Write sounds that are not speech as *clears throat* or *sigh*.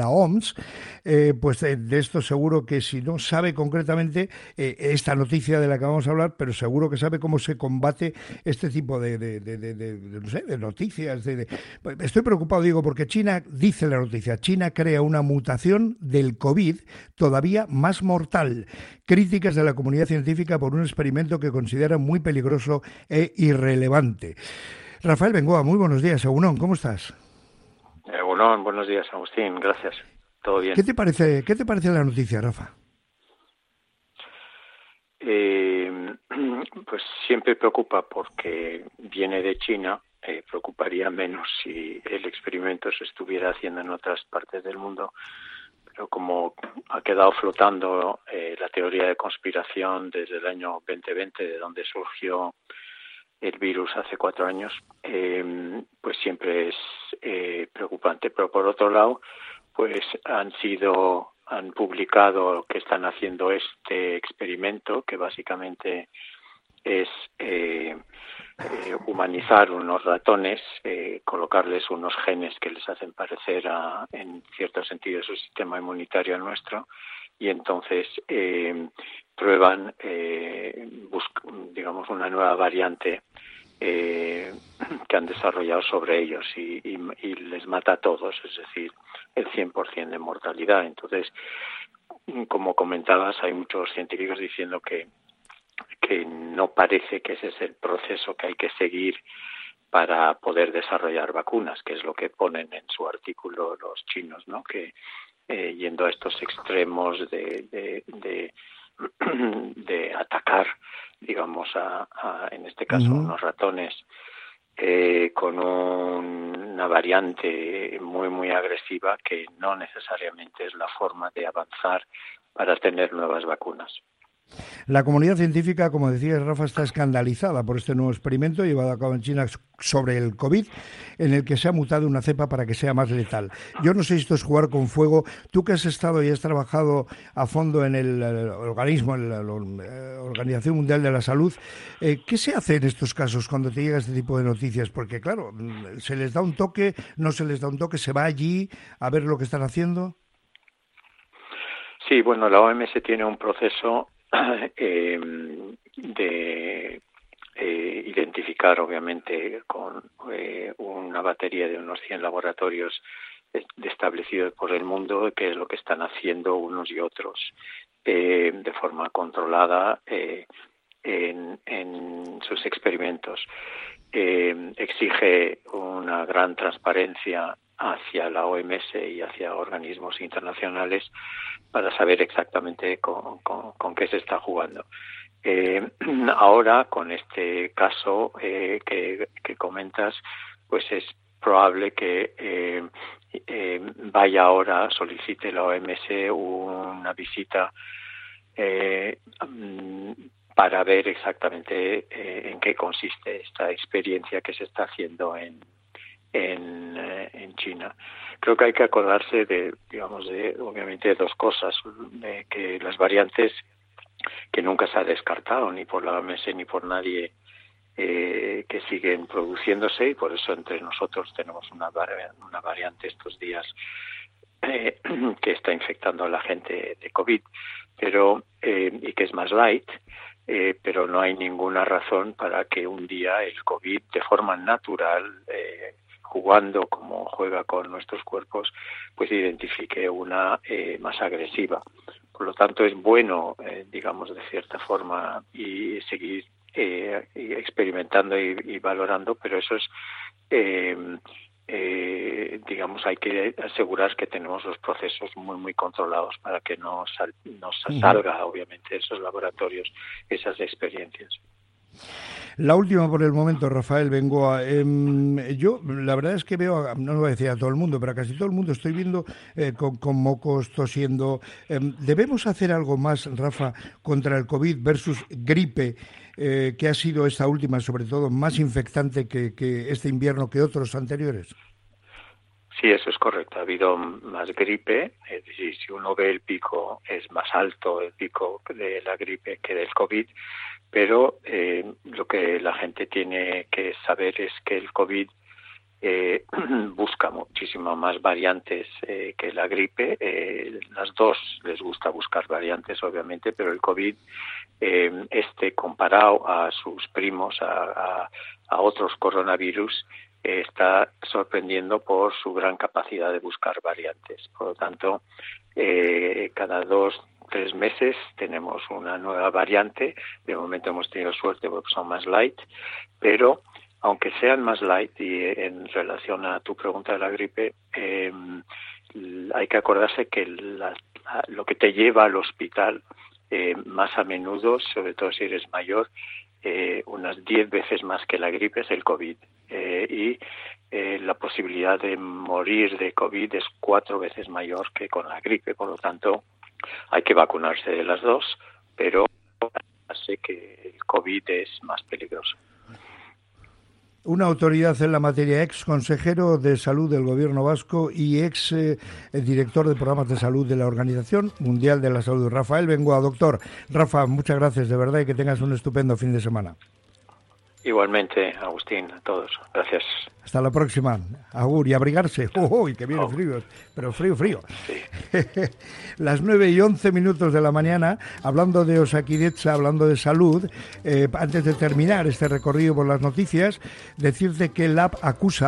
la OMS, eh, pues de, esto seguro que si no sabe concretamente eh, esta noticia de la que vamos a hablar, pero seguro que sabe cómo se combate este tipo de noticias. Estoy preocupado, digo, porque China, dice la noticia, China crea una mutación del COVID todavía más mortal. Críticas de la comunidad científica por un experimento que considera muy peligroso e irrelevante. Rafael Bengoa, muy buenos días. Agunón, ¿cómo estás? Eh, bueno, buenos días, Agustín. Gracias. Todo bien. ¿Qué te parece, qué te parece la noticia, Rafa? Eh, *clears throat* pues siempre preocupa porque viene de China. Eh, preocuparía menos si el experimento se estuviera haciendo en otras partes del mundo. Pero como ha quedado flotando la teoría de conspiración desde el año 2020, de donde surgió el virus hace cuatro años, eh, pues siempre es eh, preocupante. Pero por otro lado, pues han sido, han publicado que están haciendo este experimento que básicamente es eh, humanizar unos ratones, colocarles unos genes que les hacen parecer a, en cierto sentido su sistema inmunitario nuestro y entonces prueban, eh, digamos, una nueva variante eh, que han desarrollado sobre ellos y, les mata a todos, es decir, el 100% de mortalidad. Entonces, como comentabas, hay muchos científicos diciendo que, que no parece que ese es el proceso que hay que seguir para poder desarrollar vacunas, que es lo que ponen en su artículo los chinos, ¿no? Que eh, yendo a estos extremos de de *clears throat* atacar, digamos, a, en este caso, unos ratones eh, con una variante muy, muy agresiva que no necesariamente es la forma de avanzar para tener nuevas vacunas. La comunidad científica, como decía Rafa, está escandalizada por este nuevo experimento llevado a cabo en China sobre el COVID, en el que se ha mutado una cepa para que sea más letal. Yo no sé si esto es jugar con fuego. Tú que has estado y has trabajado a fondo en el, organismo, en la, eh, Organización Mundial de la Salud, eh, ¿qué se hace en estos casos cuando te llega este tipo de noticias? Porque, claro, se les da un toque, no se les da un toque, se va allí a ver lo que están haciendo. Sí, bueno, la OMS tiene un proceso *coughs* Em, de eh, identificar, obviamente, con eh, una batería de unos 100 laboratorios establecidos por el mundo, qué es lo que están haciendo unos y otros eh, de forma controlada en, sus experimentos. exige una gran transparencia hacia la OMS y hacia organismos internacionales para saber exactamente con, qué se está jugando. Eh, *clears throat* ahora, con este caso eh, que, comentas, pues es probable que eh, eh vaya ahora, solicite la OMS una visita eh, para ver exactamente en qué consiste esta experiencia que se está haciendo en, en, eh, en China. Creo que hay que acordarse de, digamos, de obviamente dos cosas, de que las variantes que nunca se ha descartado ni por la OMS ni por nadie eh, que siguen produciéndose y por eso entre nosotros tenemos una, una variante estos días eh, *clears throat* que está infectando a la gente de COVID, pero y que es más light, pero no hay ninguna razón para que un día el COVID de forma natural jugando como juega con nuestros cuerpos, pues identifique una eh, más agresiva. Por lo tanto, es bueno, eh, digamos, de cierta forma, y seguir eh, experimentando y, valorando, pero eso es, digamos, hay que asegurar que tenemos los procesos muy, muy controlados para que no, sal, no salga, obviamente, esos laboratorios, esas experiencias. La última por el momento, Rafael Bengoa. Em, yo, la verdad es que veo, no lo voy a decir a todo el mundo, pero a casi todo el mundo estoy viendo eh, con, mocos, tosiendo. Em, ¿Debemos hacer algo más, Rafa, contra el COVID versus gripe, eh, que ha sido esta última, sobre todo, más infectante que, este invierno que otros anteriores? Sí, eso es correcto. Ha habido más gripe, es decir, si uno ve el pico, es más alto el pico de la gripe que del COVID, pero eh, lo que la gente tiene que saber es que el COVID eh, *clears throat* busca muchísimas más variantes eh, que la gripe. Eh, las dos les gusta buscar variantes, obviamente, pero el COVID, este comparado a sus primos, a otros coronavirus, está sorprendiendo por su gran capacidad de buscar variantes. Por lo tanto, cada dos, tres meses tenemos una nueva variante. De momento hemos tenido suerte porque son más light, pero aunque sean más light y en relación a tu pregunta de la gripe, eh, hay que acordarse que lo que te lleva al hospital eh, más a menudo, sobre todo si eres mayor, eh, unas 10 veces más que la gripe es el COVID. Y la posibilidad de morir de COVID es cuatro veces mayor que con la gripe. Por lo tanto, hay que vacunarse de las dos, pero sé que el COVID es más peligroso. Una autoridad en la materia, ex consejero de salud del gobierno vasco y ex eh, director de programas de salud de la Organización Mundial de la Salud, Rafael Bengoa. Doctor, Rafa, muchas gracias de verdad y que tengas un estupendo fin de semana. Igualmente, Agustín, a todos. Gracias. Hasta la próxima. Agur y abrigarse. *laughs* ¡Uy, que viene oh. frío! Pero frío, frío. *laughs* Las nueve y once minutos de la mañana, hablando de Osakidecha, hablando de salud, eh, antes de terminar este recorrido por las noticias, decirte que el app acusa